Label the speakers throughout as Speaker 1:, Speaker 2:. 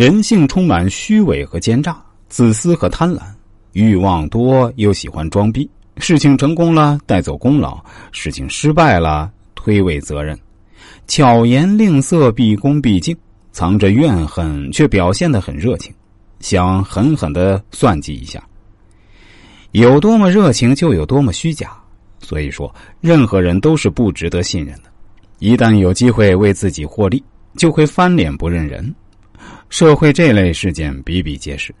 Speaker 1: 人性充满虚伪和奸诈，自私和贪婪，欲望多又喜欢装逼。事情成功了带走功劳，事情失败了推诿责任，巧言令色，毕恭毕敬，藏着怨恨却表现得很热情，想狠狠的算计一下。有多么热情就有多么虚假，所以说任何人都是不值得信任的。一旦有机会为自己获利，就会翻脸不认人。社会这类事件比比皆是，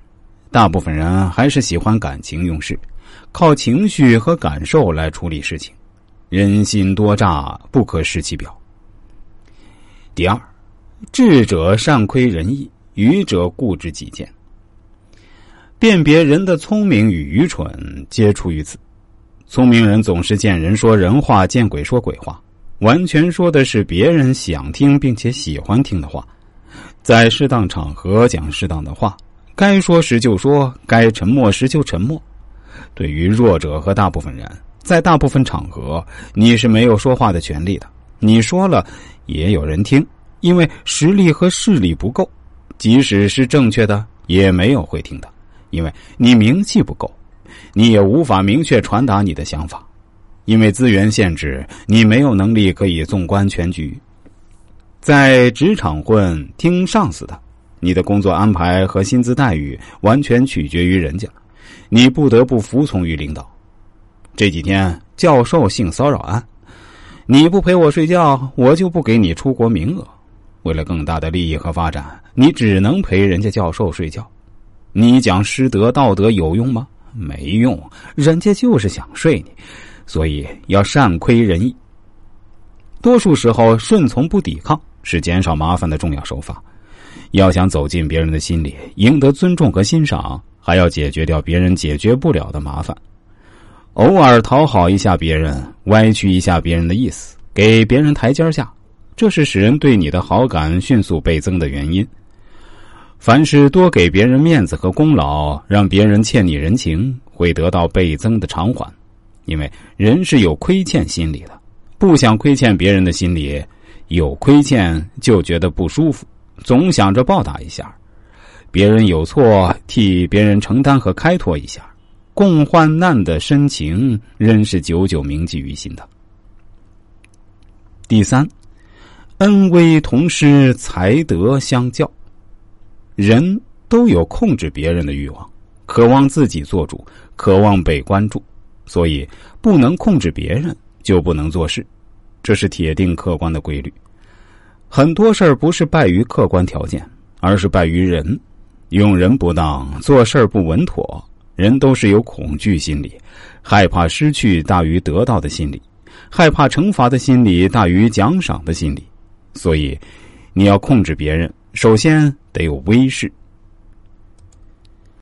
Speaker 1: 大部分人还是喜欢感情用事。靠情绪和感受来处理事情，人心多诈，不可失其表。第二，智者善窥人意，愚者固执己见。辨别人的聪明与愚蠢，皆出于此。聪明人总是见人说人话，见鬼说鬼话，完全说的是别人想听并且喜欢听的话，在适当场合讲适当的话，该说时就说，该沉默时就沉默。对于弱者和大部分人，在大部分场合，你是没有说话的权利的。你说了，也有人听，因为实力和势力不够，即使是正确的，也没有会听的，因为你名气不够，你也无法明确传达你的想法，因为资源限制，你没有能力可以纵观全局。在职场混，听上司的，你的工作安排和薪资待遇完全取决于人家。你不得不服从于领导。这几天教授性骚扰案，你不陪我睡觉，我就不给你出国名额。为了更大的利益和发展，你只能陪人家教授睡觉。你讲师德道德有用吗？没用，人家就是想睡你，所以要善亏人意。多数时候，顺从不抵抗是减少麻烦的重要手法。要想走进别人的心里，赢得尊重和欣赏。还要解决掉别人解决不了的麻烦，偶尔讨好一下别人，歪曲一下别人的意思，给别人台阶下，这是使人对你的好感迅速倍增的原因。凡是多给别人面子和功劳，让别人欠你人情，会得到倍增的偿还。因为人是有亏欠心理的，不想亏欠别人的心理，有亏欠就觉得不舒服，总想着报答一下。别人有错，替别人承担和开脱一下，共患难的深情，仍是久久铭记于心的。第三，恩威同施，才德相教。人都有控制别人的欲望，渴望自己做主，渴望被关注，所以不能控制别人，就不能做事，这是铁定客观的规律。很多事儿不是败于客观条件，而是败于人。用人不当，做事儿不稳妥，人都是有恐惧心理，害怕失去大于得到的心理，害怕惩罚的心理大于奖赏的心理，所以，你要控制别人，首先得有威势。